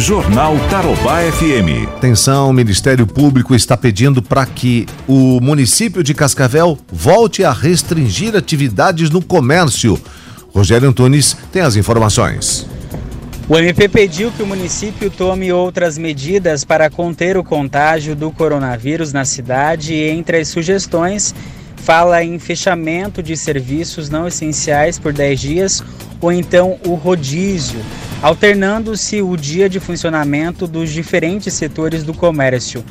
Jornal Tarobá FM. Atenção, o Ministério Público está pedindo para que o município de Cascavel volte a restringir atividades no comércio. Rogério Antunes tem as informações. O MP pediu que o município tome outras medidas para conter o contágio do coronavírus na cidade e entre as sugestões fala em fechamento de serviços não essenciais por 10 dias ou então o rodízio, alternando-se o dia de funcionamento dos diferentes setores do comércio.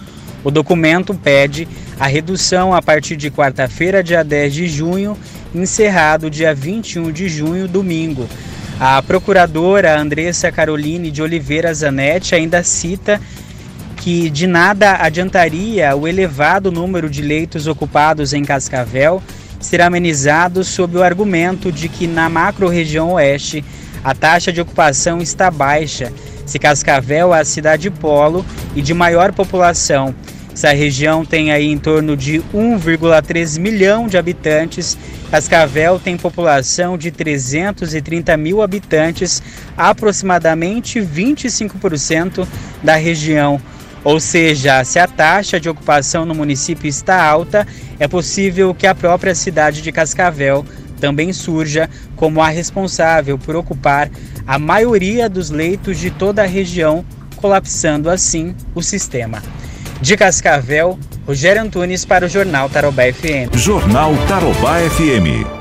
O documento pede a redução a partir de quarta-feira, dia 10 de junho, encerrado dia 21 de junho, domingo. A procuradora Andressa Caroline de Oliveira Zanetti ainda cita que de nada adiantaria o elevado número de leitos ocupados em Cascavel ser amenizado sob o argumento de que na macro-região oeste a taxa de ocupação está baixa, se Cascavel é a cidade polo e de maior população. Essa região tem aí em torno de 1,3 milhão de habitantes Cascavel tem população de 330 mil habitantes, aproximadamente 25% da região. Ou seja, se a taxa de ocupação no município está alta, é possível que a própria cidade de Cascavel também surja como a responsável por ocupar a maioria dos leitos de toda a região, colapsando assim o sistema. De Cascavel, Rogério Antunes para o Jornal Tarobá FM. Jornal Tarobá FM.